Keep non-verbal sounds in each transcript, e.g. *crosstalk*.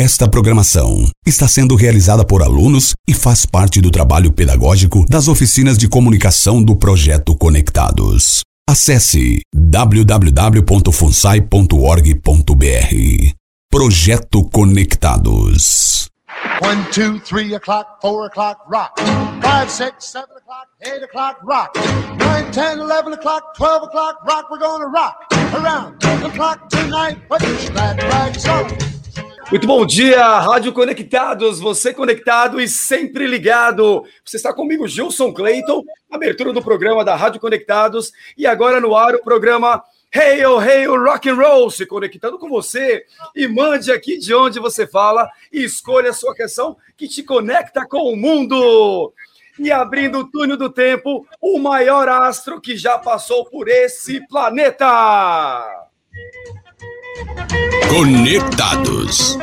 Esta programação está sendo realizada por alunos e faz parte do trabalho pedagógico das oficinas de comunicação do projeto Conectados. Acesse www.funsai.org.br. Projeto Conectados. 1, 2, 3 o'clock, 4 o'clock, rock. 5, 6, 7 o'clock, 8 o'clock, rock. 9, 10, 11 o'clock, 12 o'clock, rock. We're gonna rock around the clock tonight. Put your glad rags on. Muito bom dia, Rádio Conectados, você conectado e sempre ligado. Você está comigo, Gilson Clayton, abertura do programa da Rádio Conectados e agora no ar o programa Hey, oh, hey, oh, rock and roll, se conectando com você e mande aqui de onde você fala e escolha a sua canção que te conecta com o mundo. E abrindo o túnel do tempo, o maior astro que já passou por esse planeta. Conectados.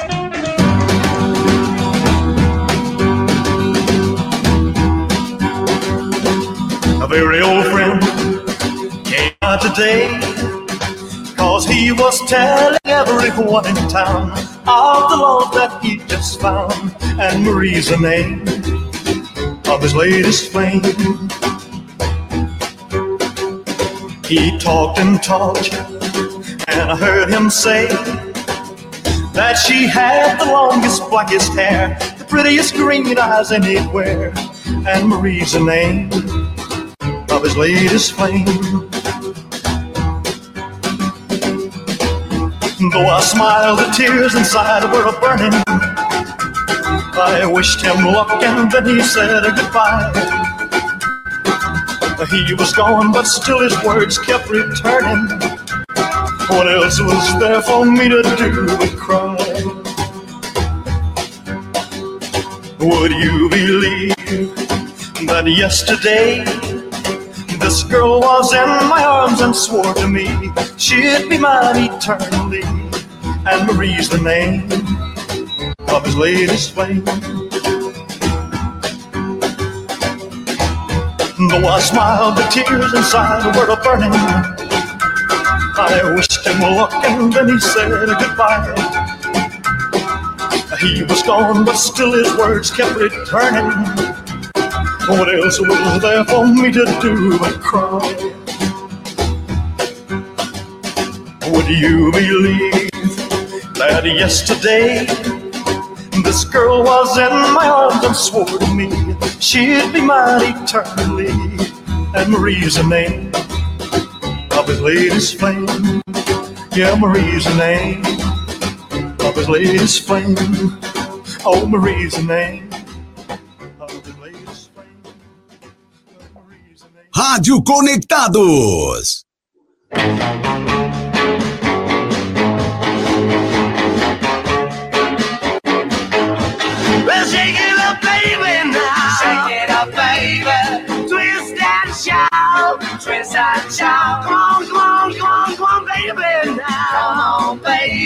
A very old friend came out today. Cause he was telling everyone in town of the love that he just found. And Marie's the name of his latest flame. He talked and talked, and I heard him say that she had the longest, blackest hair, the prettiest green eyes anywhere. And Marie's the name of his latest flame. Though I smiled, the tears inside were a burning. I wished him luck and then he said goodbye. He was gone, but still his words kept returning. What else was there for me to do but cry? Would you believe that yesterday this girl was in my arms and swore to me she'd be mine eternally? And Marie's the name of his latest flame. Though I smiled, the tears inside were burning. I wished him luck and then he said goodbye. He was gone, but still his words kept returning. What else was there for me to do but cry? Would you believe that yesterday this girl was in my arms and swore to me she'd be mine eternally? And Marie's latest flame. Yeah, Marie's the name of his latest flame. Oh, Marie's the name of his latest flame. Marie's the name. Rádio Conectados. Well, shake it up, baby, now. Shake it up, baby. Twist and shout. Twist and shout.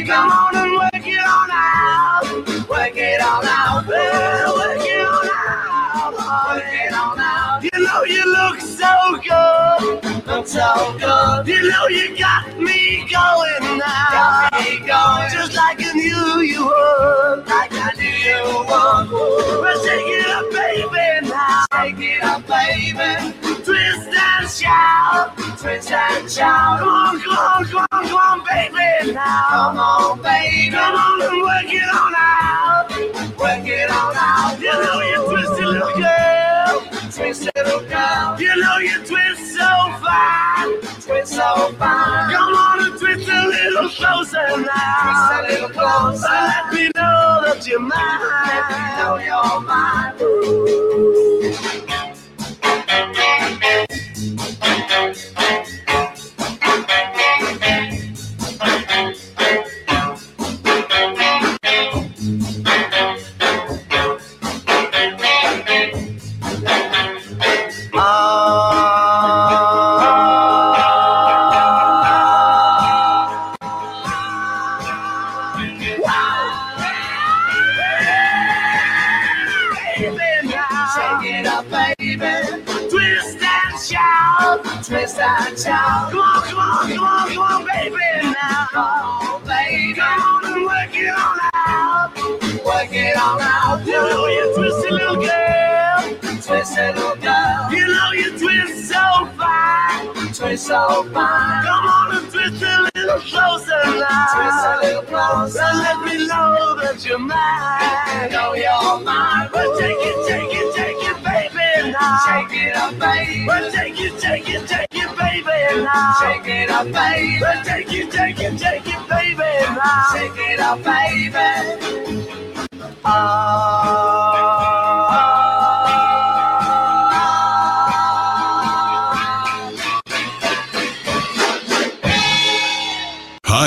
Come on and work it on out. Work it on out. Well, work it on out. Work it on out. You know you look so good. Look so good. You know you got me going now. Got me going. Just like I knew you would. Like I knew you would. Well, shake it up, baby, now. Shake it up, baby. Twist and shout. Twist and shout. Come on, come on, come on, come on, baby, now. Come on, baby. Come on and work it on out. Work it on out. You know you twisted little girl. Twist little girl. You know you twist so fine. Twist so fine. Come on and twist a little closer now. Twist a little closer. Let me know that you're mine. Let me know you're mine. baby,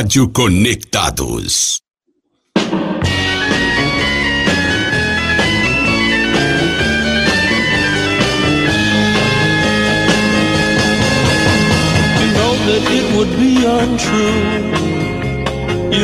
Rádio Conectados. That it would be untrue.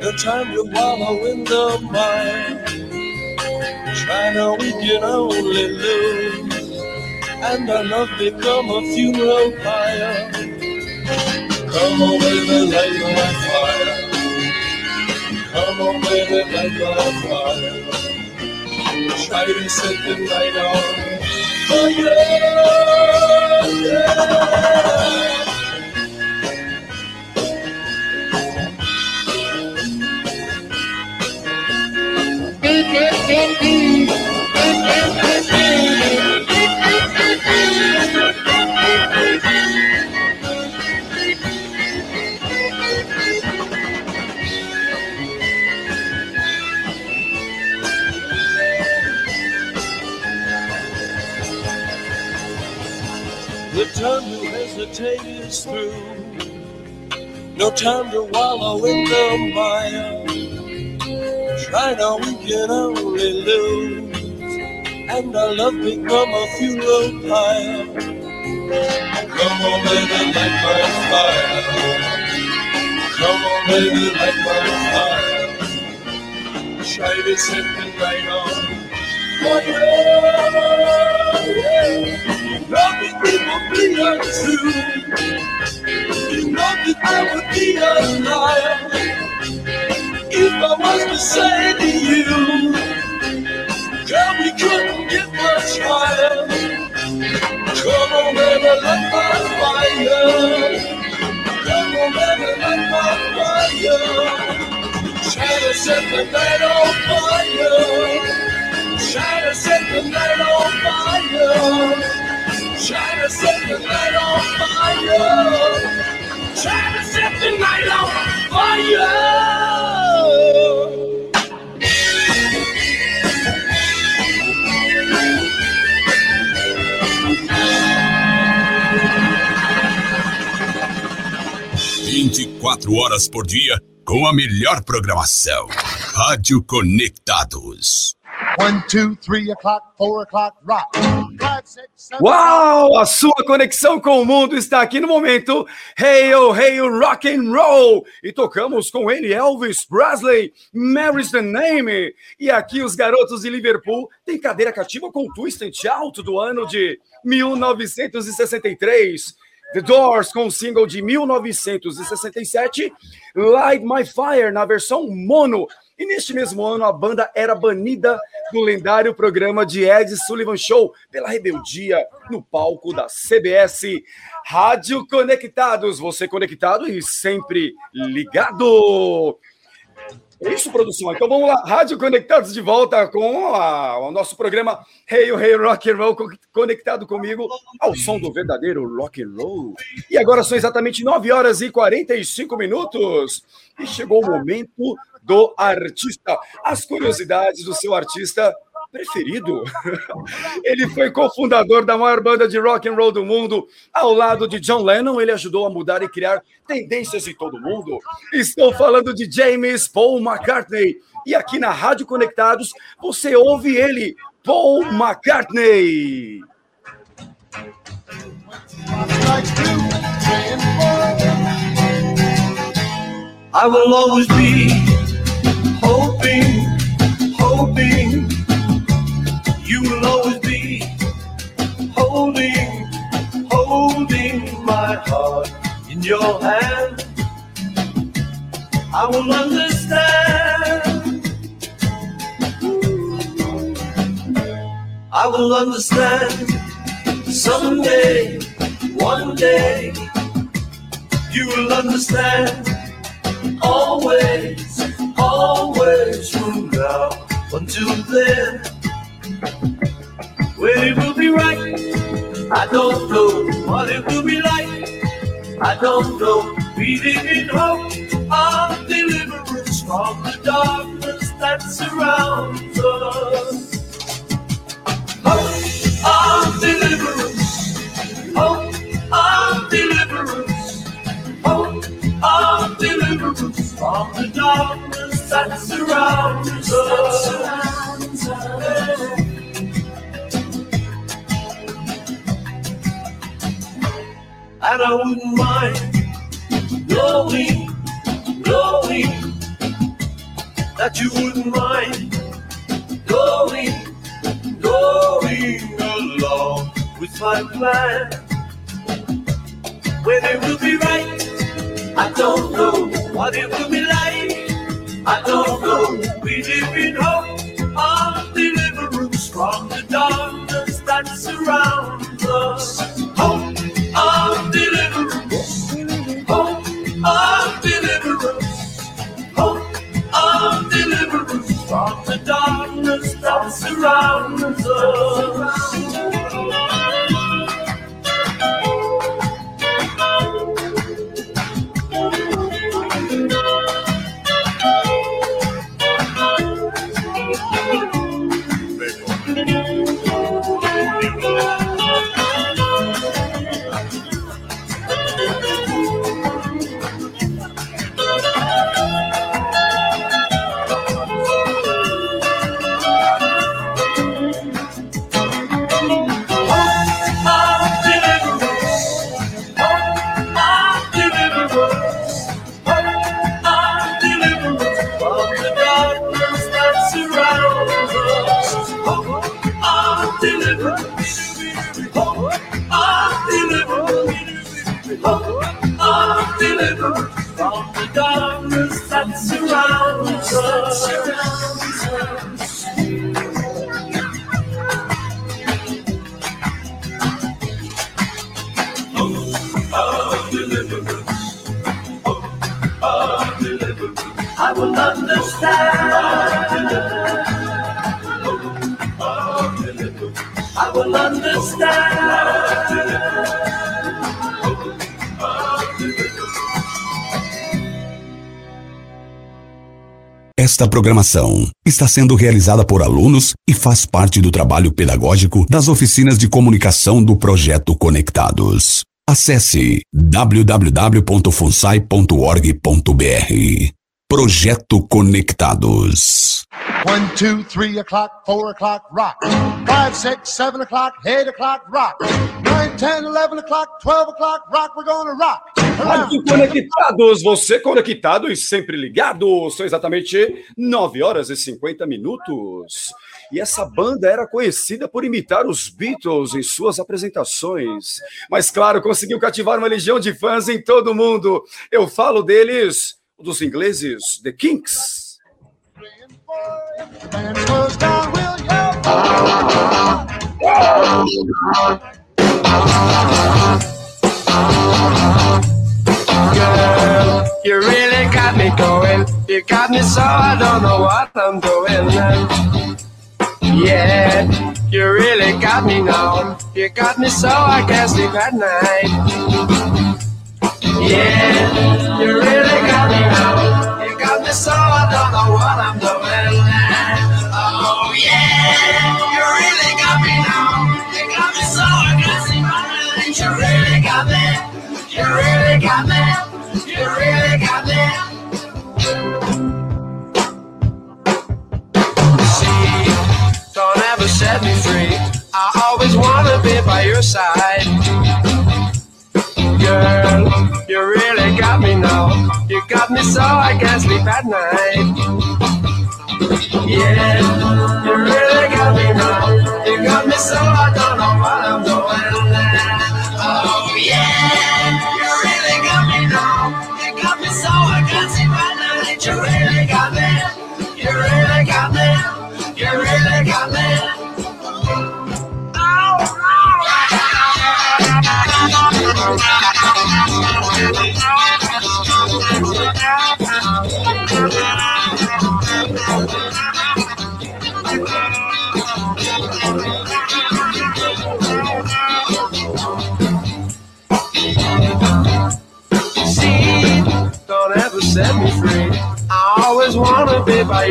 The time to wallow in the mire. Now, we can only lose. And our love become a funeral pyre. Come on, baby, light my fire. Come on, baby, light my fire. Try to set the night on fire. Yeah. The time to hesitate is through. No time to wallow in the mire. Try now, can only lose. And our love become a funeral pyre. Come on, baby, light my fire. Come on, baby, light my fire. Try to set the night on fire. Me, people, be untrue. You know that I would be a liar I was to you, girl, we couldn't get much higher. Come on, baby, light my fire. Come on, baby, light my fire. Try to set the night on fire. Try to set the night on fire. Try to set the night on fire. Try to set the night on fire. Vinte e quatro horas por dia com a melhor programação. Rádio Conectados. One, two, three o'clock, four o'clock, rock. Uau! A sua conexão com o mundo está aqui no momento. Hey, oh, hey, oh, rock and roll! E tocamos com ele Elvis Presley, Mary's the Name. E aqui os garotos de Liverpool têm cadeira cativa com twist and shout do ano de 1963. The Doors com o single de 1967, Light My Fire na versão mono. E neste mesmo ano a banda era banida do lendário programa de Ed Sullivan Show pela rebeldia no palco da CBS. Rádio Conectados, você conectado e sempre ligado. É isso, produção. Então vamos lá, Rádio Conectados de volta com a- o nosso programa Hey, Hey Rock and Roll, co- conectado comigo ao som do verdadeiro rock and roll. E agora são exatamente 9 horas e 45 minutos. E chegou o momento do artista. As curiosidades do seu artista preferido. *laughs* Ele foi cofundador da maior banda de rock and roll do mundo. Ao lado de John Lennon, ele ajudou a mudar e criar tendências em todo o mundo. Estou falando de James Paul McCartney. E aqui na Rádio Conectados, você ouve ele, Paul McCartney. I will always be hoping, hoping you will always be holding, holding my heart in your hand. I will understand. I will understand someday, one day. You will understand always, always from now until then. When it will be right, I don't know what it will be like. I don't know. We live in hope of deliverance from the darkness that surrounds us. Hope of deliverance. Hope of deliverance. Hope of deliverance from the darkness that surrounds us. And I wouldn't mind knowing, knowing that you wouldn't mind going, going along with my plan. When it will be right, I don't know what it will I understand. I will understand. Esta programação está sendo realizada por alunos e faz parte do trabalho pedagógico das oficinas de comunicação do projeto Conectados. Acesse www.funsai.org.br. Projeto Conectados. One, two, three o'clock, four o'clock, rock. Five, six, seven o'clock, eight o'clock, rock. Nine, ten, eleven o'clock, twelve o'clock, rock. We're gonna rock. Rádio Conectados, você conectado e sempre ligado. São exatamente 9 horas e 50 minutos. E essa banda era conhecida por imitar os Beatles em suas apresentações. Mas, claro, conseguiu cativar uma legião de fãs em todo o mundo. Eu falo deles, dos ingleses, The Kinks. Girl, you really got me going. You got me so I don't know what I'm doing. Yeah, you really got me now. You got me so I can't sleep at night. Yeah, you really got me now. You got me so I don't know what I'm doing. Oh yeah, you really got me now. You got me so I can't sleep at night. You really got me. You really got me. You really got me. See, don't ever set me free. I always wanna be by your side, girl. You really got me now. You got me so I can't sleep at night. Yeah, you really got me now. You got me so I don't know what I'm doing. Oh yeah, you really got me now. You got me so I can't sleep at night. You really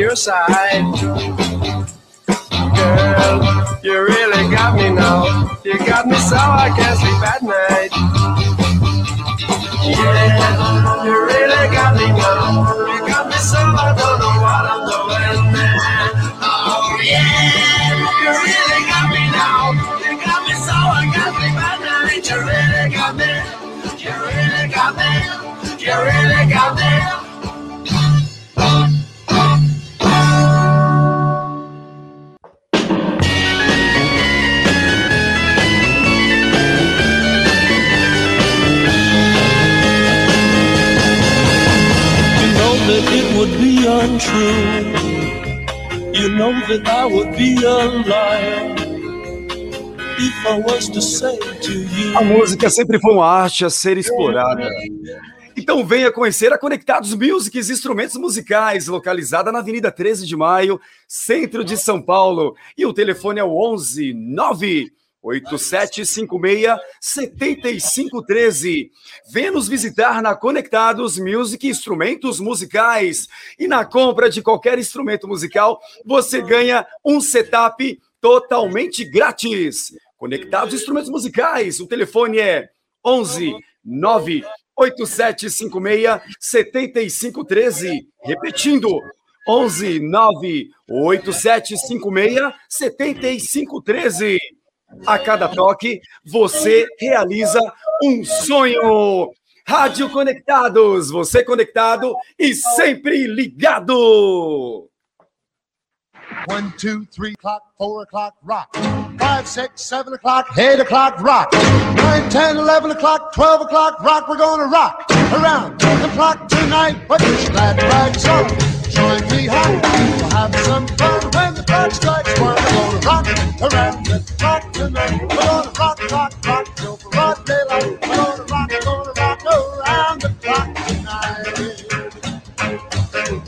your side. Girl, you really got me now. You got me so I can't sleep at night. Yeah, you really got me now. I would be a liar. A música sempre foi uma arte a ser explorada. Então venha conhecer a Conectados Musics Instrumentos Musicais, localizada na Avenida 13 de Maio, centro de São Paulo. E o telefone é o 11 9 8756 7513. Venha nos visitar na Conectados Music Instrumentos Musicais. E na compra de qualquer instrumento musical, você ganha um setup totalmente grátis. Conectados Instrumentos Musicais. O telefone é 11 9 8756 7513. Repetindo, 11 9 8756 7513. A cada toque, você realiza um sonho. Rádio Conectados, você conectado e sempre ligado. One, two, three o'clock, four o'clock, rock. Five, six, seven o'clock, eight o'clock, rock. Nine, ten, eleven o'clock, twelve o'clock, rock. We're gonna rock around the clock tonight. Put your glad rags on. Join me. We'll have some fun the strikes. We're gonna rock around the. We're gonna rock, rock, rock till. We're gonna rock, gonna rock around the clock tonight.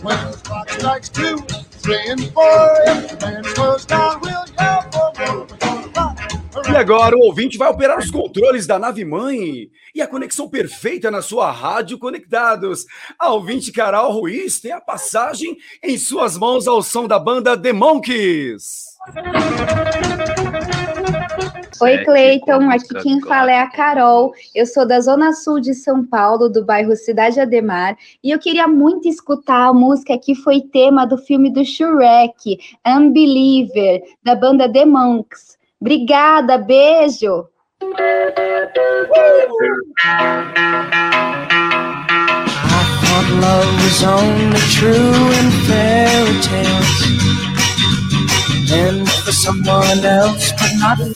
When the clock strikes two, three, and four, if the band slows down, we'll yell for more. E agora o ouvinte vai operar os controles da nave mãe e a conexão perfeita na sua rádio Conectados. A ouvinte Carol Ruiz tem a passagem em suas mãos ao som da banda The Monkeys. Oi, Cleiton. Aqui quem fala é a Carol. Eu sou da Zona Sul de São Paulo, do bairro Cidade Ademar, e eu queria muito escutar a música que foi tema do filme do Shrek, Unbeliever, da banda The Monks. Obrigada, beijo! I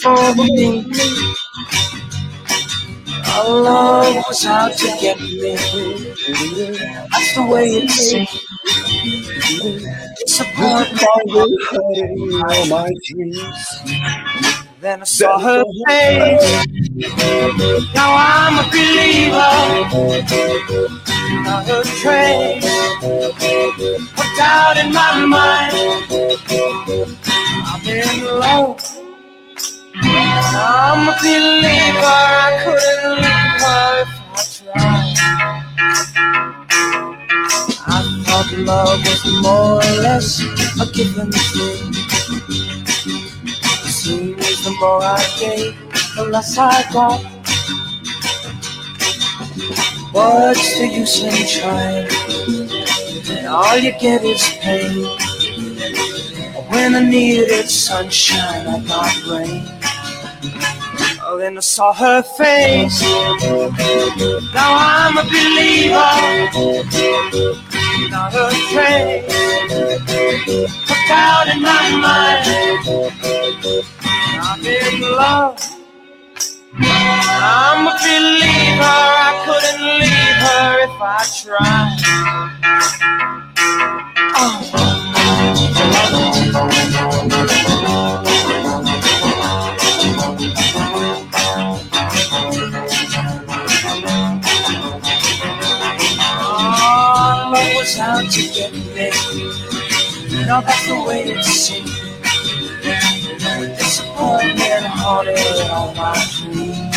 thought love was out to get me. That's the way it is it seems. Disappointment all my dreams. Then I saw her face. Now I'm a believer. Not a trace. Put doubt in my mind. I'm in love. I'm a believer. I couldn't leave her if I tried. I thought love was more or less a given thing. Seems the more I gave, the less I got. What's the use in trying? And all you get is pain. When I needed sunshine, I got rain. Oh, then I saw her face. Now I'm a believer. Not a trace. Put out in my mind. I'm in love. I'm a believer. I couldn't leave her if I tried. Oh, was out to get me. Now that's the way it seemed. Disappointment haunted all my dreams.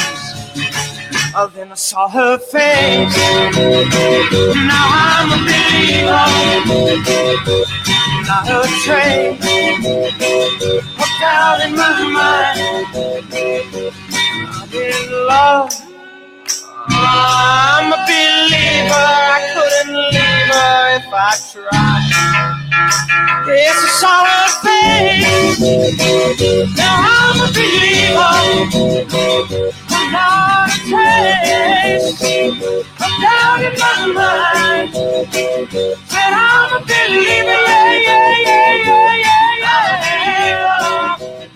Oh, then I saw her face. Now I'm a believer. Not a trace. Hooked out in my mind. I'm in love. I'm a believer. I couldn't her if I tried. Yes, I saw her face. Now I'm a believer. I'm not a trace. I'm down in my mind. Said I'm a believer. Yeah, yeah, yeah, yeah, yeah, yeah.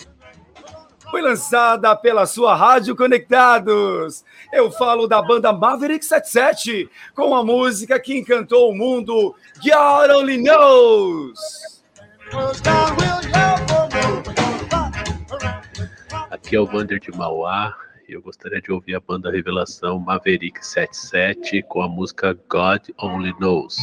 Foi lançada pela sua Rádio Conectados. Eu falo da banda Maverick 77, com a música que encantou o mundo, God Only Knows. Aqui é o Vander de Mauá e eu gostaria de ouvir a banda Revelação Maverick 77 com a música God Only Knows.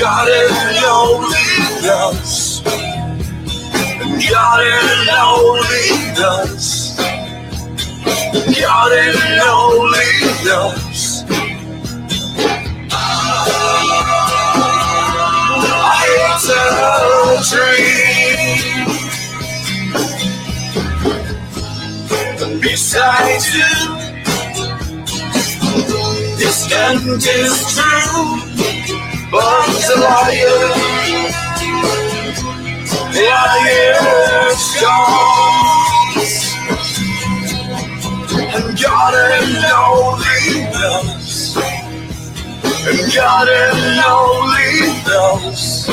God only knows. God only knows. God only knows. I hate to dream. Besides you, this end is true. But the liar, liar's gone. And God and only knows. And God and only knows.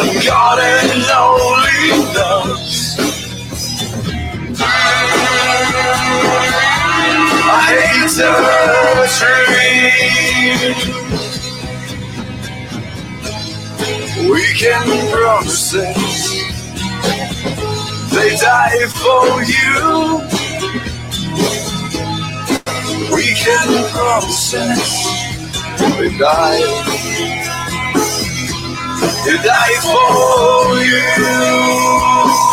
And God and only knows. I hate to dream. We can promises. They die for you. We can promises. They die. They die for you.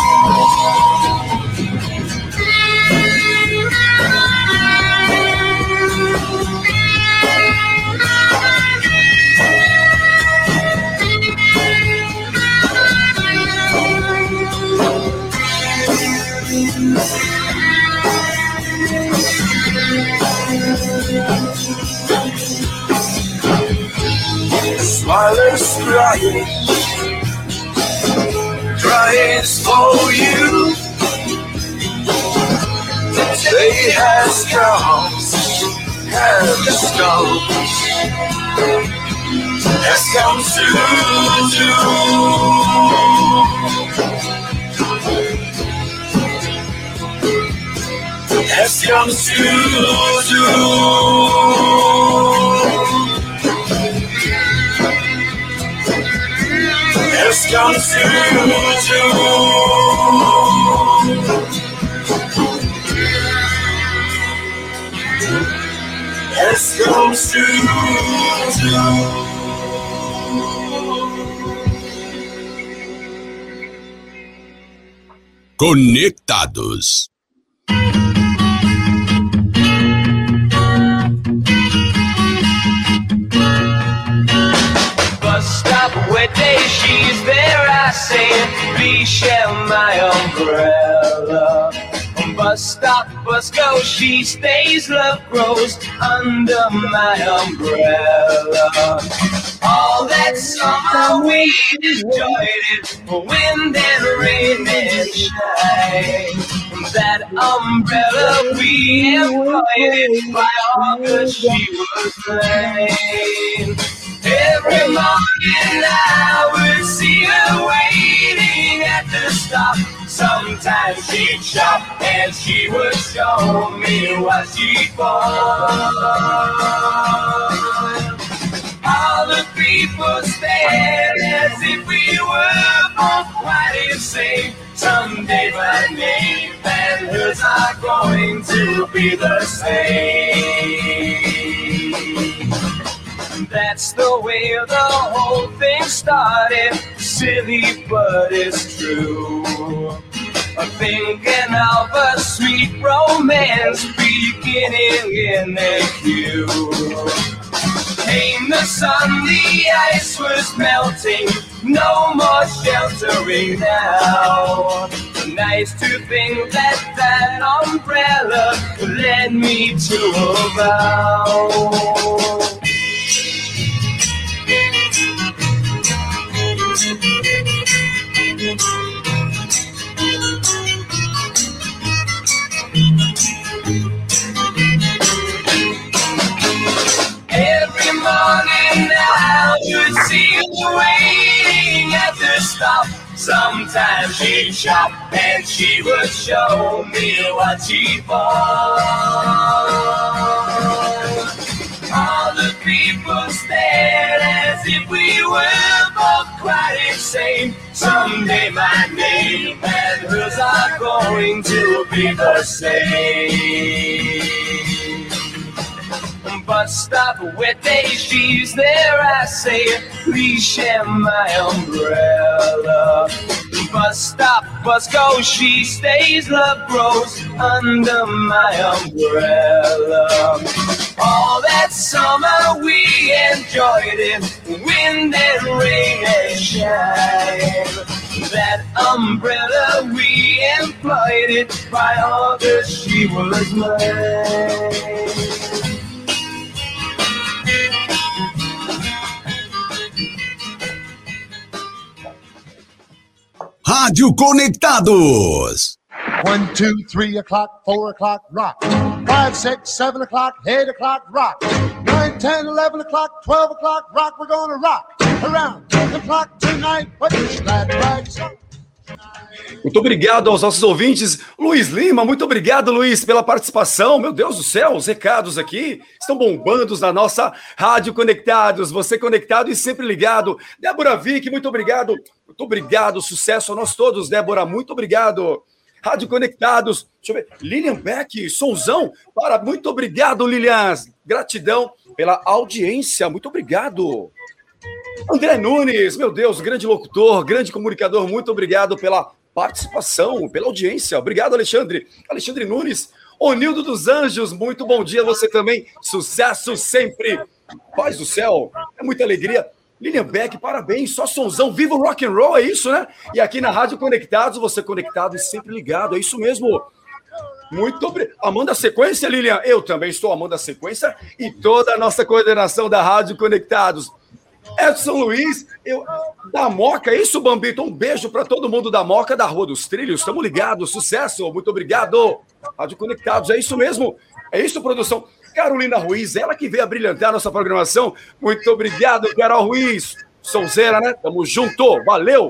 The storm has come to do. Has come to do. Has come to close to. to. Conectados. Stop day she's there, I say, please share my umbrella. Bus stop, bus go, she stays, love grows under my umbrella. All that summer we enjoyed it, wind and rain and shine. That umbrella we employed by August she was mine. Every morning I would see her waiting at the stop. Sometimes she'd shop and she would show me what she bought. All the people stared as if we were both quite insane. Someday my name and hers are going to be the same. That's the way the whole thing started. Silly, but it's true. I'm thinking of a sweet romance beginning in the queue. Came the sun, the ice was melting, no more sheltering now. Nice to think that that umbrella led me to a vow. I would see her waiting at the stop. Sometimes she'd shop and she would show me what she bought. All the people stared as if we were both quite insane. Someday my name and hers are going to be the same. Bus stop where day she's there, I say, please share my umbrella. Bus stop, bus go, she stays, love grows under my umbrella. All that summer we enjoyed it, wind and rain and shine. That umbrella we employed it by August she was mine. Rádio Conectados. One, two, three o'clock, four o'clock, rock. Five, six, seven o'clock, eight o'clock, rock. Nine, ten, eleven o'clock, twelve o'clock, rock. We're gonna rock around the clock tonight. Put your glad on. Muito obrigado aos nossos ouvintes. Luiz Lima, muito obrigado, Luiz, pela participação. Meu Deus do céu, os recados aqui estão bombando na nossa Rádio Conectados. Você conectado e sempre ligado. Débora Vick, muito obrigado. Muito obrigado, sucesso a nós todos, Débora, muito obrigado. Rádio Conectados, deixa eu ver. Lilian Beck, Sonzão, para, muito obrigado, Lilian. Gratidão pela audiência, muito obrigado. André Nunes, meu Deus, grande locutor, grande comunicador, muito obrigado pela participação, pela audiência. Obrigado, Alexandre. Alexandre Nunes, Onildo dos Anjos, muito bom dia você também. Sucesso sempre. Paz do céu, é muita alegria. Lilian Beck, parabéns, só sonzão, viva o rock and roll, é isso, né? E aqui na Rádio Conectados, você conectado e sempre ligado, é isso mesmo. Muito obrigado. Amanda Sequência, Lilian, eu também estou amando a sequência e toda a nossa coordenação da Rádio Conectados. Edson Luiz, eu, da Moca, é isso, Bambito? Um beijo para todo mundo da Moca, da Rua dos Trilhos. Estamos ligados, sucesso, muito obrigado. Rádio Conectados, é isso mesmo? É isso, produção. Carolina Ruiz, ela que veio a brilhantar a nossa programação. Muito obrigado, Carol Ruiz. Sonzeira, né? Tamo junto, valeu.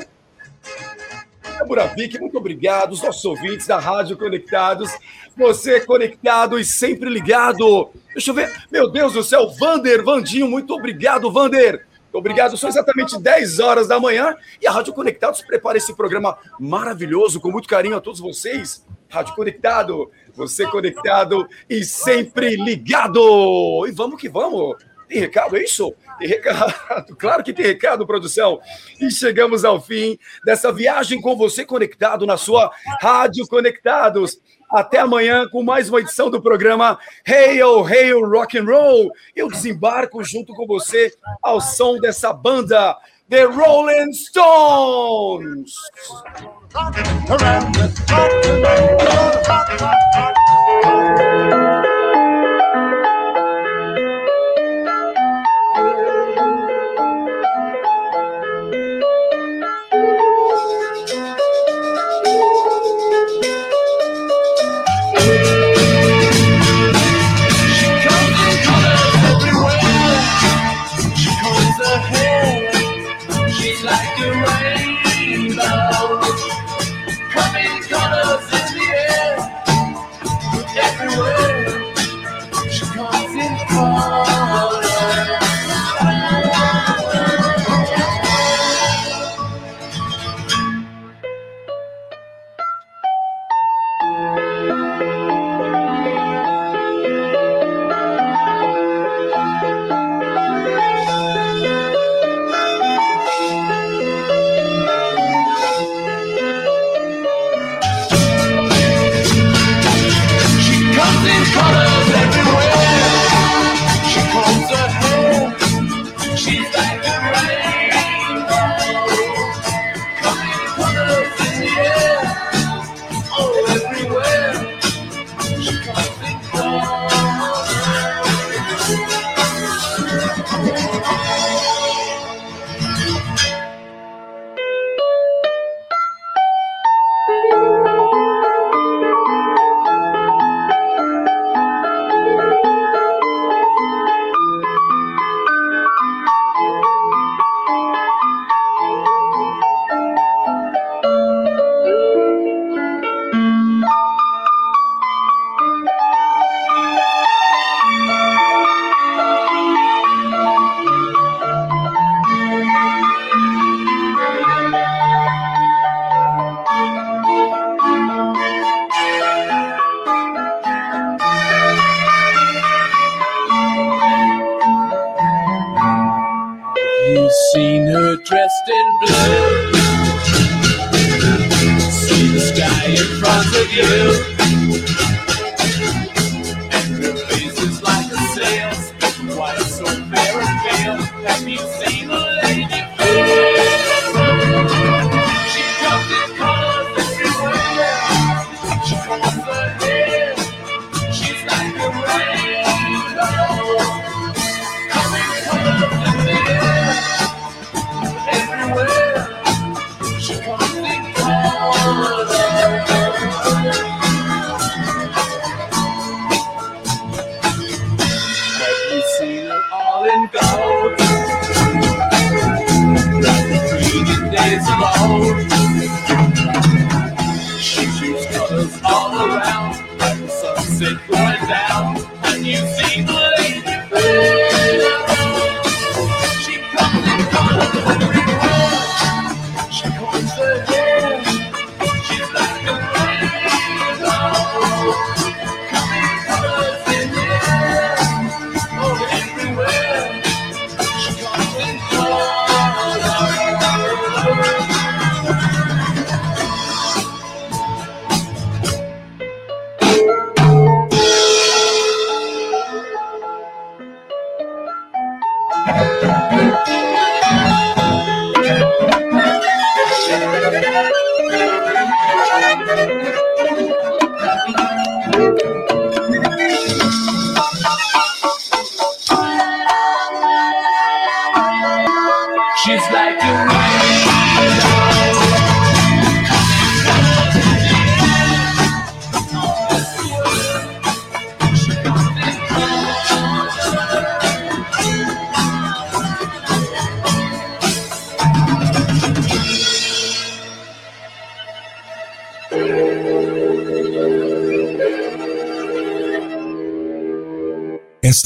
Débora Vick, muito obrigado. Os nossos ouvintes da Rádio Conectados. Você conectado e sempre ligado. Deixa eu ver. Meu Deus do céu, Vander, Vandinho, muito obrigado, Vander. Obrigado, são exatamente 10 horas da manhã e a Rádio Conectados prepara esse programa maravilhoso, com muito carinho a todos vocês. Rádio Conectado, você conectado e sempre ligado. E vamos que vamos. Tem recado, é isso? Tem recado, *laughs* claro que tem recado, produção. E chegamos ao fim dessa viagem com você conectado na sua Rádio Conectados. Até amanhã com mais uma edição do programa Hail, Hail Rock and Roll. Eu desembarco junto com você ao som dessa banda, The Rolling Stones.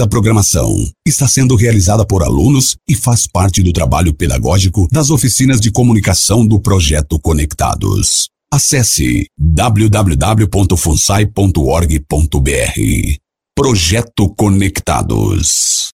Esta programação está sendo realizada por alunos e faz parte do trabalho pedagógico das oficinas de comunicação do projeto Conectados. Acesse www.funsai.org.br. Projeto Conectados.